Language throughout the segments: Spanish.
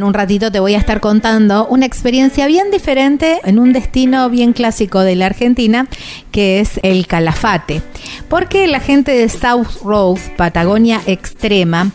En un ratito te voy a estar contando una experiencia bien diferente en un destino bien clásico de la Argentina, que es el Calafate. Porque la gente de South Road, Patagonia Extrema,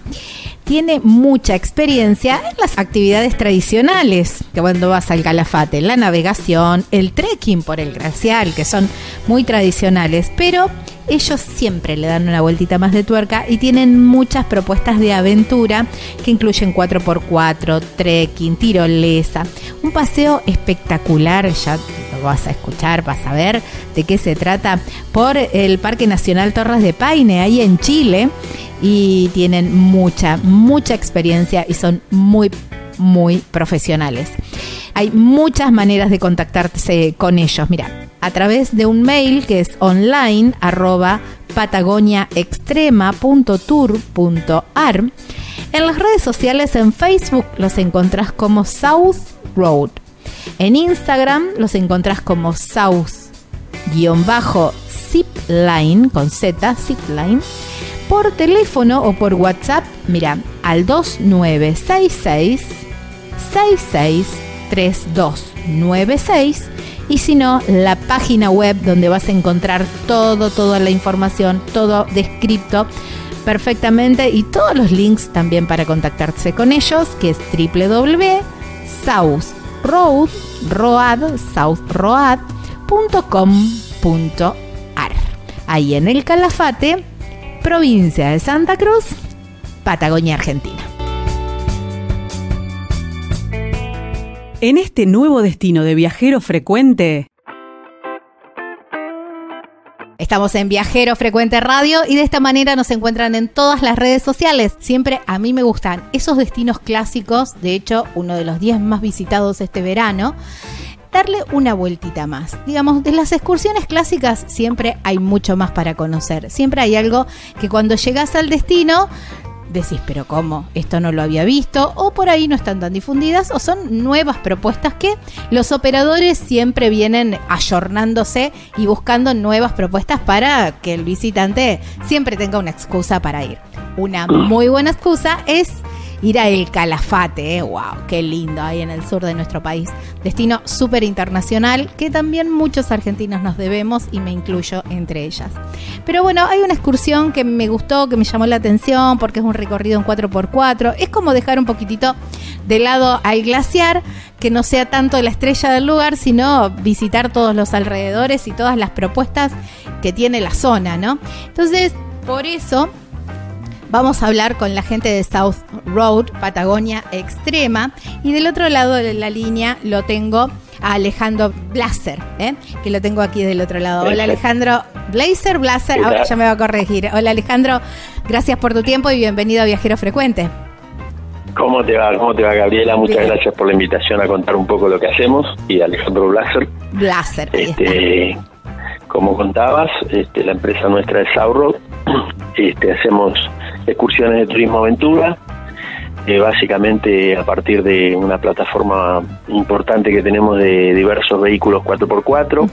tiene mucha experiencia en las actividades tradicionales, que cuando vas al Calafate, la navegación, el trekking por el glacial, que son muy tradicionales, pero ellos siempre le dan una vueltita más de tuerca y tienen muchas propuestas de aventura que incluyen 4x4, trekking, tirolesa, un paseo espectacular, ya lo vas a escuchar, vas a ver de qué se trata, por el Parque Nacional Torres de Paine, ahí en Chile, y tienen mucha, mucha experiencia y son muy, muy profesionales. Hay muchas maneras de contactarse con ellos. Mira, a través de un mail que es online arroba patagoniaextrema.tour.ar. En las redes sociales en Facebook los encontrás como South Road. En Instagram los encontrás como South-Zipline con Z, Zipline por teléfono o por WhatsApp, mira, al 2966 663296 y si no, la página web donde vas a encontrar todo, toda la información, todo descrito perfectamente y todos los links también para contactarse con ellos, que es www.southroad.com.ar. Ahí en el Calafate provincia de Santa Cruz, Patagonia, Argentina. En este nuevo destino de viajero frecuente, Estamos en Viajero Frecuente Radio y de esta manera nos encuentran en todas las redes sociales. Siempre a mí me gustan esos destinos clásicos, de hecho uno de los 10 más visitados este verano darle una vueltita más. Digamos, de las excursiones clásicas siempre hay mucho más para conocer. Siempre hay algo que cuando llegas al destino decís, pero ¿cómo? Esto no lo había visto, o por ahí no están tan difundidas, o son nuevas propuestas que los operadores siempre vienen ayornándose y buscando nuevas propuestas para que el visitante siempre tenga una excusa para ir. Una muy buena excusa es ir a El Calafate, ¿eh? wow, qué lindo ahí en el sur de nuestro país. Destino súper internacional que también muchos argentinos nos debemos y me incluyo entre ellas. Pero bueno, hay una excursión que me gustó, que me llamó la atención porque es un recorrido en 4x4. Es como dejar un poquitito de lado al glaciar, que no sea tanto la estrella del lugar, sino visitar todos los alrededores y todas las propuestas que tiene la zona, ¿no? Entonces, por eso Vamos a hablar con la gente de South Road, Patagonia Extrema. Y del otro lado de la línea lo tengo a Alejandro Blaser, ¿eh? que lo tengo aquí del otro lado. Hola Alejandro, Blazer, Blaser, ahora ya me va a corregir. Hola Alejandro, gracias por tu tiempo y bienvenido a Viajero Frecuente. ¿Cómo te va? ¿Cómo te va, Gabriela? Muchas gracias por la invitación a contar un poco lo que hacemos. Y Alejandro Blaser. Blaser, este, Como contabas, este, la empresa nuestra es Road. Este, hacemos excursiones de turismo aventura, eh, básicamente a partir de una plataforma importante que tenemos de diversos vehículos 4x4,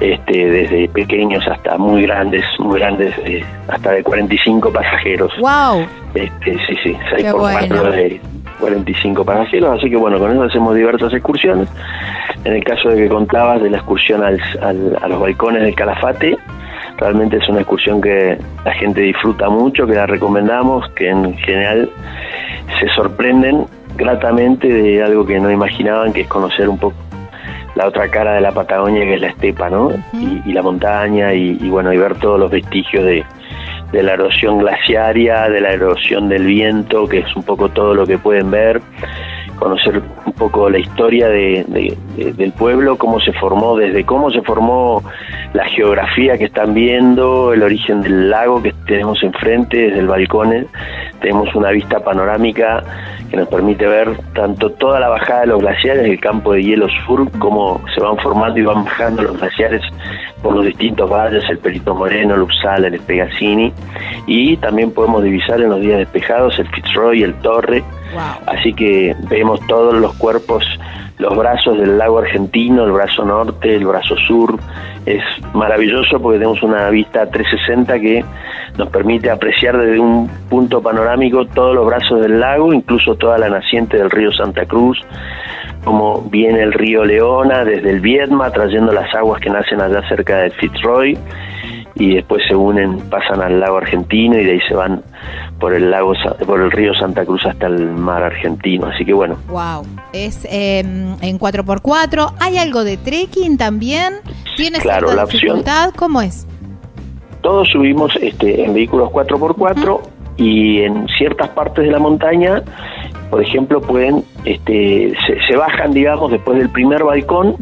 este, desde pequeños hasta muy grandes, muy grandes, eh, hasta de 45 pasajeros. ¡Wow! Este, sí, sí, 6x4 de 45 pasajeros, así que bueno, con eso hacemos diversas excursiones. En el caso de que contabas de la excursión al, a los balcones del Calafate, Realmente es una excursión que la gente disfruta mucho, que la recomendamos, que en general se sorprenden gratamente de algo que no imaginaban, que es conocer un poco la otra cara de la Patagonia, que es la estepa, ¿no? y, la montaña, y, bueno, y ver todos los vestigios de, de la erosión glaciaria, de la erosión del viento, que es un poco todo lo que pueden ver conocer un poco la historia de, del pueblo, cómo se formó, desde cómo se formó la geografía que están viendo, el origen del lago que tenemos enfrente, desde el balcón, tenemos una vista panorámica que nos permite ver tanto toda la bajada de los glaciares, el campo de hielo sur, cómo se van formando y van bajando los glaciares por los distintos valles, el Perito Moreno, el Uppsala, el Espegazzini, y también podemos divisar en los días despejados el Fitzroy, el Torre, así que vemos todos los cuerpos, los brazos del lago argentino, el brazo norte, el brazo sur, es maravilloso porque tenemos una vista 360 que nos permite apreciar desde un punto panorámico todos los brazos del lago, incluso toda la naciente del río Santa Cruz, como viene el río Leona desde el Viedma, trayendo las aguas que nacen allá cerca de Fitzroy, y después se unen, pasan al lago argentino y de ahí se van por el lago por el río Santa Cruz hasta el mar argentino. Así que bueno. Wow es em, en 4x4 hay algo de trekking también tiene claro la dificultad? opción cómo es todos subimos este, en vehículos 4x4 y en ciertas partes de la montaña, por ejemplo, pueden, este, se, bajan, digamos, después del primer balcón,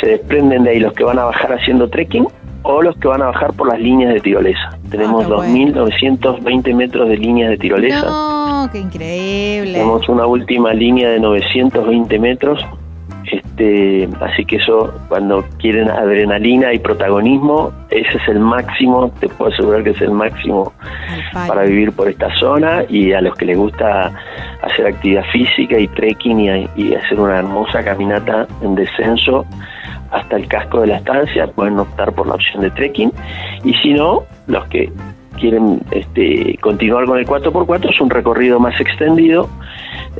se desprenden de ahí los que van a bajar haciendo trekking o los que van a bajar por las líneas de tirolesa. Tenemos 2.920 metros de líneas de tirolesa. ¡No! ¡Qué increíble! Tenemos una última línea de 920 metros este, así que eso, cuando quieren adrenalina y protagonismo, ese es el máximo, te puedo asegurar que es el máximo para vivir por esta zona y a los que les gusta hacer actividad física y trekking y, hacer una hermosa caminata en descenso hasta el casco de la estancia, pueden optar por la opción de trekking. Y si no, los que quieren este, continuar con el 4x4 es un recorrido más extendido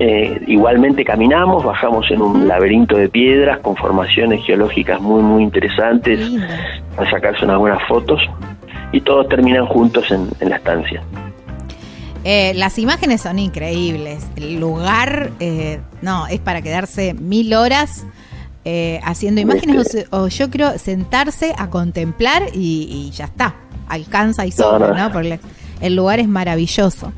eh, igualmente caminamos, bajamos en un laberinto de piedras con formaciones geológicas muy, muy interesantes para sacarse unas buenas fotos y todos terminan juntos en, la estancia. Eh, las imágenes son increíbles. El lugar, eh, no, es para quedarse mil horas haciendo imágenes este o, yo creo sentarse a contemplar y, ya está. Alcanza y sobra, ¿no? Porque el lugar es maravilloso.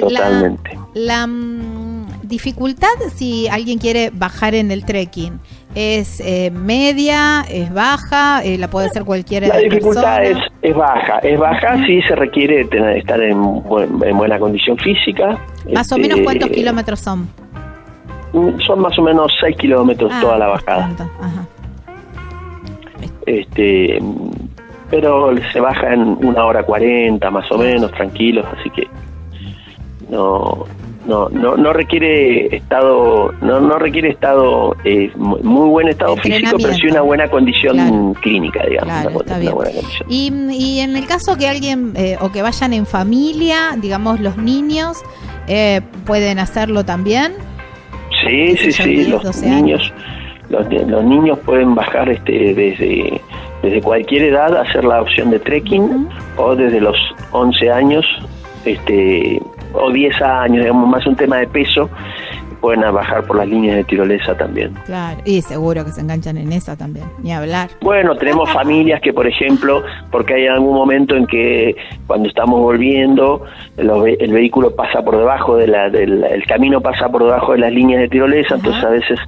Totalmente. La, mm, dificultad si alguien quiere bajar en el trekking es eh, media, es baja, eh, la puede hacer cualquiera. La dificultad es, es baja, es baja si se requiere tener, estar en, en buena condición física. Más o menos este, cuántos kilómetros son. Mm, son más o menos 6 kilómetros ah, toda la bajada. Este, pero se baja en una hora cuarenta más o menos, tranquilos, así que no no no no requiere estado no no requiere estado eh, muy buen estado físico pero sí una buena condición clínica digamos Y, y, en el caso que alguien eh, o que vayan en familia digamos los niños eh, pueden hacerlo también sí sí sí los niños los, los, niños pueden bajar este desde desde cualquier edad hacer la opción de trekking o desde los 11 años este o 10 años, digamos, más un tema de peso, pueden bajar por las líneas de tirolesa también. Claro, y seguro que se enganchan en esa también, ni hablar. Bueno, tenemos familias que, por ejemplo, porque hay algún momento en que cuando estamos volviendo, el, vehículo pasa por debajo de la, del el camino pasa por debajo de las líneas de tirolesa, entonces a veces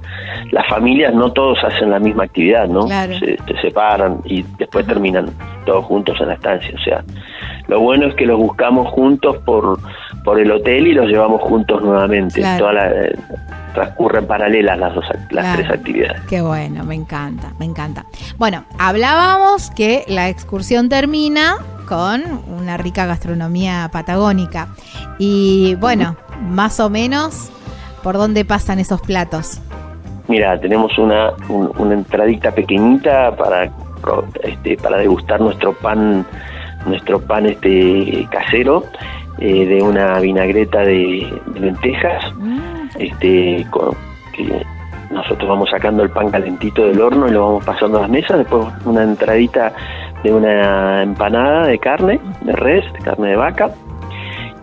las familias no todos hacen la misma actividad, ¿no? Se, separan y después terminan todos juntos en la estancia, o sea, lo bueno es que los buscamos juntos por, por el hotel y los llevamos juntos nuevamente. Toda la, transcurren paralelas las dos las tres actividades. Qué bueno, me encanta, me encanta. Bueno, hablábamos que la excursión termina con una rica gastronomía patagónica y bueno, más o menos por dónde pasan esos platos. Mira, tenemos una, una entradita pequeñita para este, para degustar nuestro pan nuestro pan este casero eh, de una vinagreta de, lentejas mm. este que nosotros vamos sacando el pan calentito del horno y lo vamos pasando a las mesas después una entradita de una empanada de carne de res de carne de vaca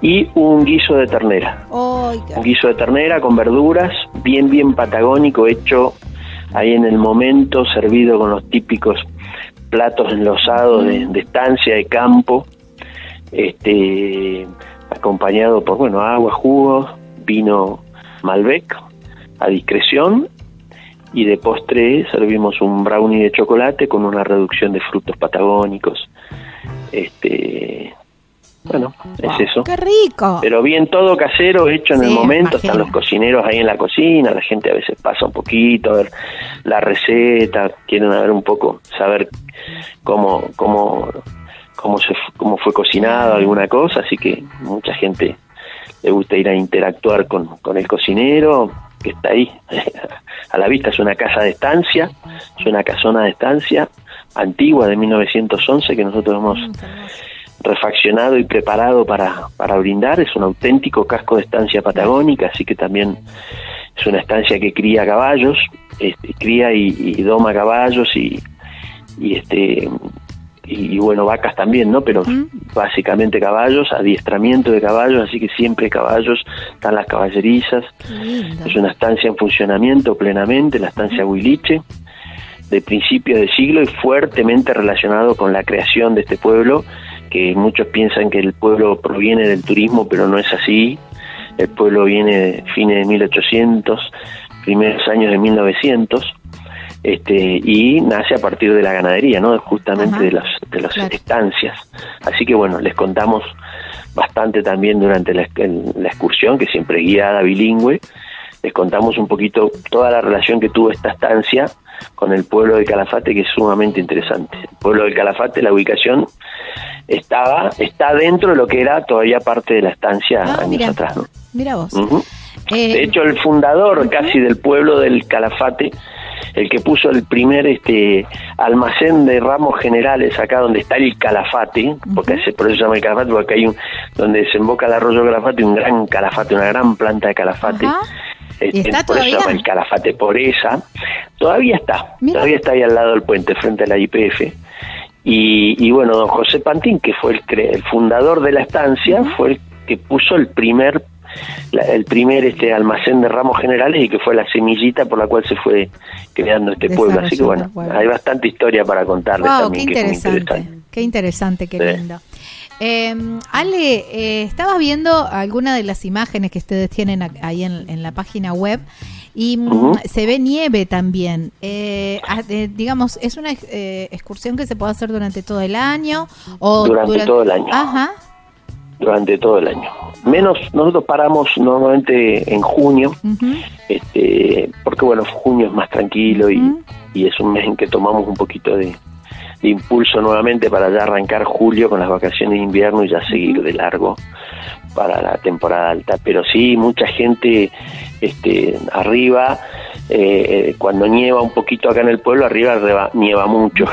y un guiso de ternera un guiso de ternera con verduras bien bien patagónico hecho ahí en el momento servido con los típicos platos enlosados de, de estancia, de campo, este, acompañado por, bueno, agua, jugos, vino Malbec a discreción y de postre servimos un brownie de chocolate con una reducción de frutos patagónicos. Este, bueno, es eso. ¡Qué rico! Pero bien todo casero, hecho en el momento. Están los cocineros ahí en la cocina. La gente a veces pasa un poquito a ver la receta. Quieren ver un poco, saber cómo, cómo, cómo, se, cómo fue cocinado alguna cosa. Así que mucha gente le gusta ir a interactuar con, con el cocinero que está ahí a la vista. Es una casa de estancia, es una casona de estancia antigua de 1911 que nosotros hemos refaccionado y preparado para, para brindar. Es un auténtico casco de estancia patagónica, así que también es una estancia que cría caballos, este, cría y, doma caballos y, y este y, bueno vacas también no pero básicamente caballos adiestramiento de caballos así que siempre caballos están las caballerizas. Es una estancia en funcionamiento plenamente la estancia Huiliche de principios de siglo y fuertemente relacionado con la creación de este pueblo que muchos piensan que el pueblo proviene del turismo pero no es así. El pueblo viene de fines de 1800, primeros años de 1900, este, y nace a partir de la ganadería, ¿no? Justamente de las, de las estancias. Así que bueno, les contamos bastante también durante la, la excursión, que siempre guiada bilingüe, les contamos un poquito toda la relación que tuvo esta estancia con el pueblo de Calafate, que es sumamente interesante. El pueblo del Calafate, la ubicación estaba, está dentro de lo que era todavía parte de la estancia ah, años atrás. ¿no? Mira vos. Eh, de hecho, el fundador casi del pueblo del Calafate, el que puso el primer este almacén de ramos generales acá donde está el Calafate, porque por eso se llama el Calafate, porque hay un, donde desemboca el arroyo Calafate, un gran Calafate, una gran planta de Calafate. Este, está por todavía? eso el Calafate por esa. Todavía está, todavía está ahí al lado del puente, frente a la IPF. Y, bueno, don José Pantín, que fue el, el fundador de la estancia, fue el que puso el primer el primer este almacén de ramos generales y que fue la semillita por la cual se fue creando este pueblo. Así que bueno, hay bastante historia para contarles también. Qué interesante, qué interesante, qué lindo. Eh, Ale, eh, estaba viendo algunas de las imágenes que ustedes tienen ahí en, la página web y mm, se ve nieve también. Eh, ah, digamos, ¿es una eh, excursión que se puede hacer durante todo el año? O durante, todo el año. Ajá. Durante todo el año. Menos, nosotros paramos normalmente en junio, este, porque bueno, junio es más tranquilo y, y es un mes en que tomamos un poquito de, impulso nuevamente para ya arrancar julio con las vacaciones de invierno y ya seguir de largo para la temporada alta. Pero sí, mucha gente este, arriba, eh, eh, cuando nieva un poquito acá en el pueblo, arriba nieva mucho.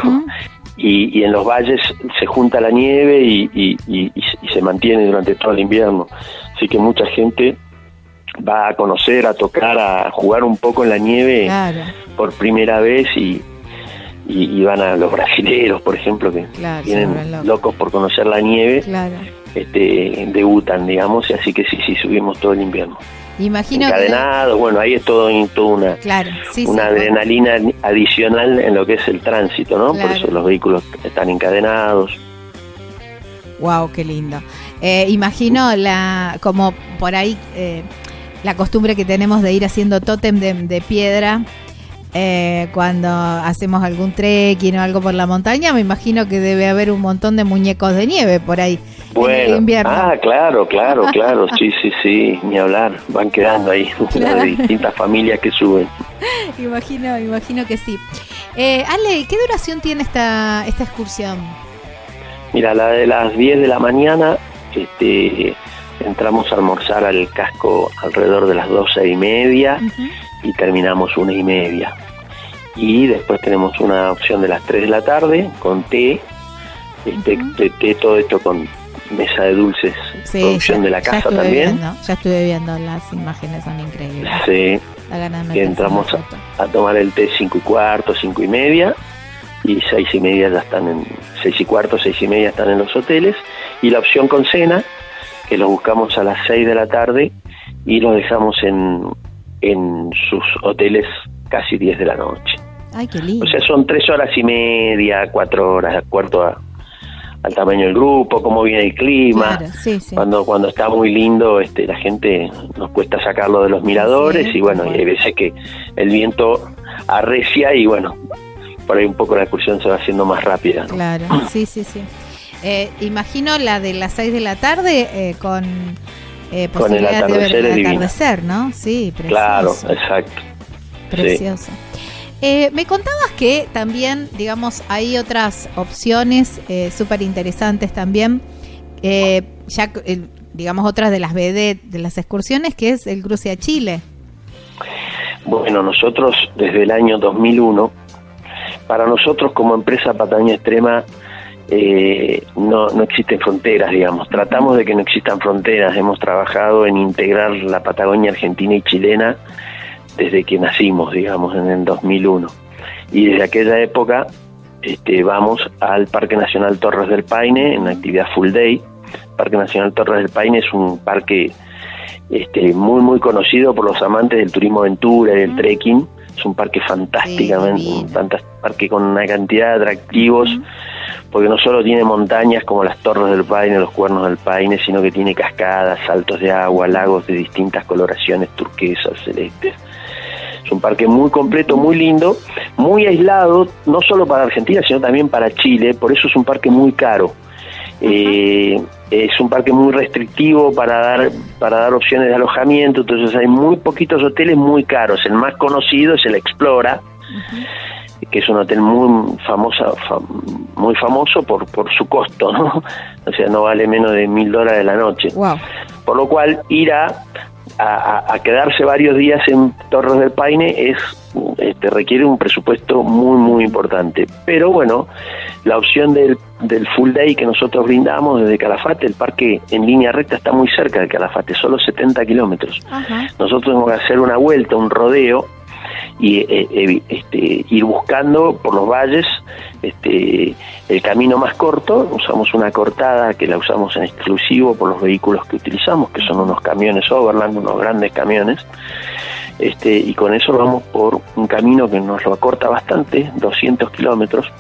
Y, en los valles se junta la nieve y, se mantiene durante todo el invierno. Así que mucha gente va a conocer, a tocar, a jugar un poco en la nieve por primera vez y, y, van a los brasileros, por ejemplo, que vienen locos por conocer la nieve, este, debutan, digamos, y así que sí, sí, subimos todo el invierno. Imagino Encadenados, bueno, ahí es todo, una, una adrenalina adicional en lo que es el tránsito, ¿no? Por eso los vehículos están encadenados. Wow, qué lindo. Eh, imagino la, como por ahí, eh, la costumbre que tenemos de ir haciendo tótem de, de piedra eh, cuando hacemos algún trekking o algo por la montaña, me imagino que debe haber un montón de muñecos de nieve por ahí. Bueno, invierno. ah, claro, claro, claro, sí, sí, sí, ni hablar, van quedando ahí de distintas familias que suben. imagino, imagino que sí. Eh, Ale, ¿qué duración tiene esta, esta excursión? Mira, la de las 10 de la mañana, este, entramos a almorzar al casco alrededor de las 12 y media y terminamos una y media. Y después tenemos una opción de las 3 de la tarde con té, este, té, todo esto con mesa de dulces, producción de la casa también. ya estuve viendo las imágenes, son increíbles. Sí, y entramos a, tomar el té 5 y cuarto, 5 y media, y 6 y media ya están en, 6 y cuarto, 6 y media están en los hoteles, y la opción con cena, que lo buscamos a las 6 de la tarde y lo dejamos en, en sus hoteles casi 10 de la noche. Ay, qué lindo. O sea, son tres horas y media, cuatro horas, de acuerdo al tamaño del grupo, cómo viene el clima. Cuando cuando está muy lindo, este, la gente nos cuesta sacarlo de los miradores y bueno, y hay veces que el viento arrecia y bueno, por ahí un poco la excursión se va haciendo más rápida. Claro, sí, sí, sí. Eh, imagino la de las 6 de la tarde eh, con eh, con el atardecer, de atardecer ¿no? Sí, precioso. Claro, exacto. Precioso. Eh, me contabas que también, digamos, hay otras opciones eh, súper interesantes también, eh, ya, digamos, otras de las BD, de las excursiones, que es el cruce a Chile. Bueno, nosotros desde el año 2001, para nosotros como empresa Pataña Extrema, eh, no, no existen fronteras, digamos. Tratamos de que no existan fronteras. Hemos trabajado en integrar la Patagonia argentina y chilena desde que nacimos, digamos, en el 2001. Y desde aquella época este, vamos al Parque Nacional Torres del Paine en actividad full day. Parque Nacional Torres del Paine es un parque este, muy, muy conocido por los amantes del turismo aventura y del trekking. Es un parque fantásticamente, parque con una cantidad de atractivos, porque no solo tiene montañas como las Torres del Paine, los Cuernos del Paine, sino que tiene cascadas, saltos de agua, lagos de distintas coloraciones, turquesas, celestes. Es un parque muy completo, muy lindo, muy aislado, no solo para Argentina, sino también para Chile, por eso es un parque muy caro. Eh, es un parque muy restrictivo para dar para dar opciones de alojamiento, entonces hay muy poquitos hoteles muy caros. El más conocido es el Explora, que es un hotel muy famoso, muy famoso por, por su costo, ¿no? O sea, no vale menos de mil dólares la noche. Por lo cual, ir a, a, quedarse varios días en Torres del Paine es este, requiere un presupuesto muy, muy importante. Pero bueno, la opción del, del full day que nosotros brindamos desde Calafate, el parque en línea recta está muy cerca de Calafate, solo 70 kilómetros. Nosotros tenemos que hacer una vuelta, un rodeo y eh, eh, este, ir buscando por los valles este, el camino más corto. Usamos una cortada que la usamos en exclusivo por los vehículos que utilizamos, que son unos camiones Overland, unos grandes camiones. Este, y con eso vamos por un camino que nos lo acorta bastante, 200 kilómetros,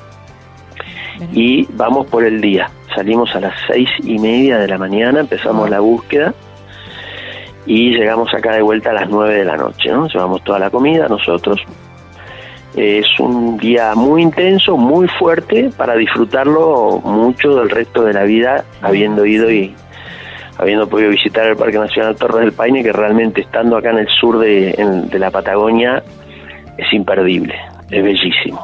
y vamos por el día. Salimos a las seis y media de la mañana, empezamos la búsqueda y llegamos acá de vuelta a las 9 de la noche, ¿no? Llevamos toda la comida nosotros. Es un día muy intenso, muy fuerte para disfrutarlo mucho del resto de la vida, habiendo ido y habiendo podido visitar el Parque Nacional Torres del Paine, que realmente estando acá en el sur de, de la Patagonia es imperdible, es bellísimo.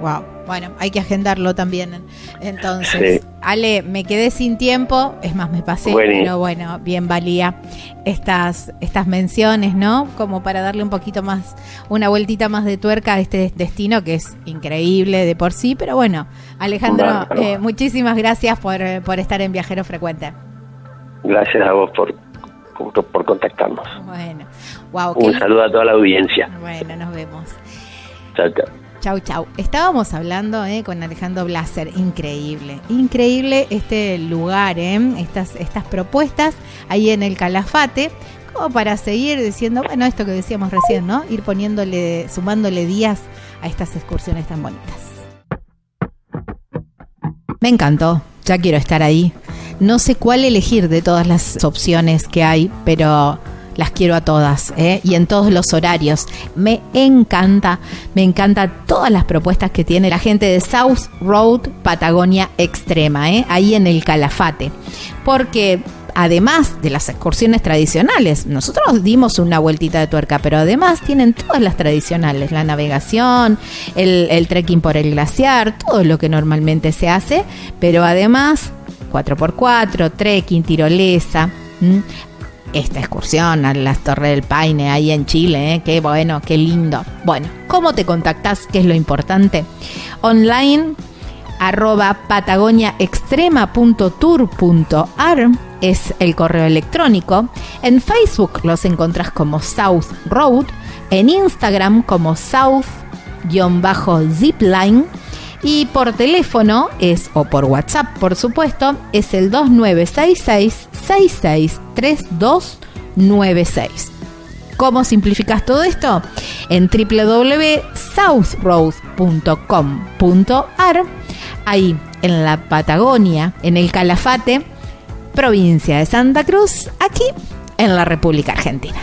Wow. Bueno, hay que agendarlo también. Entonces, Ale, me quedé sin tiempo, es más, me pasé, pero bueno, bien valía estas, estas menciones, ¿no? Como para darle un poquito más, una vueltita más de tuerca a este destino que es increíble de por sí, pero bueno, Alejandro, eh, muchísimas gracias por, por estar en Viajero Frecuente. Gracias a vos por, por, contactarnos. Bueno, wow. Un saludo a toda la audiencia. Bueno, nos vemos. Chao, chao. Chau, chau. Estábamos hablando eh, con Alejandro Blaser. Increíble, increíble este lugar, eh, estas, estas propuestas ahí en el Calafate, como para seguir diciendo, bueno, esto que decíamos recién, ¿no? Ir poniéndole, sumándole días a estas excursiones tan bonitas. Me encantó, ya quiero estar ahí. No sé cuál elegir de todas las opciones que hay, pero las quiero a todas ¿eh? y en todos los horarios. Me encanta, me encanta todas las propuestas que tiene la gente de South Road Patagonia Extrema, ¿eh? ahí en el Calafate. Porque además de las excursiones tradicionales, nosotros dimos una vueltita de tuerca, pero además tienen todas las tradicionales, la navegación, el, trekking por el glaciar, todo lo que normalmente se hace, pero además 4x4, trekking, tirolesa, esta excursión a las Torres del Paine ahí en Chile, ¿eh? qué bueno, qué lindo. Bueno, ¿cómo te contactas? ¿Qué es lo importante? Online arroba patagoniaextrema.tour.ar es el correo electrónico. En Facebook los encontrás como South Road, en Instagram como South-Zipline y por teléfono es, o por WhatsApp por supuesto, es el 2966-663296. ¿Cómo simplificas todo esto? En www.southroad.com.ar, ahí en la Patagonia, en el Calafate, provincia de Santa Cruz, aquí en la República Argentina.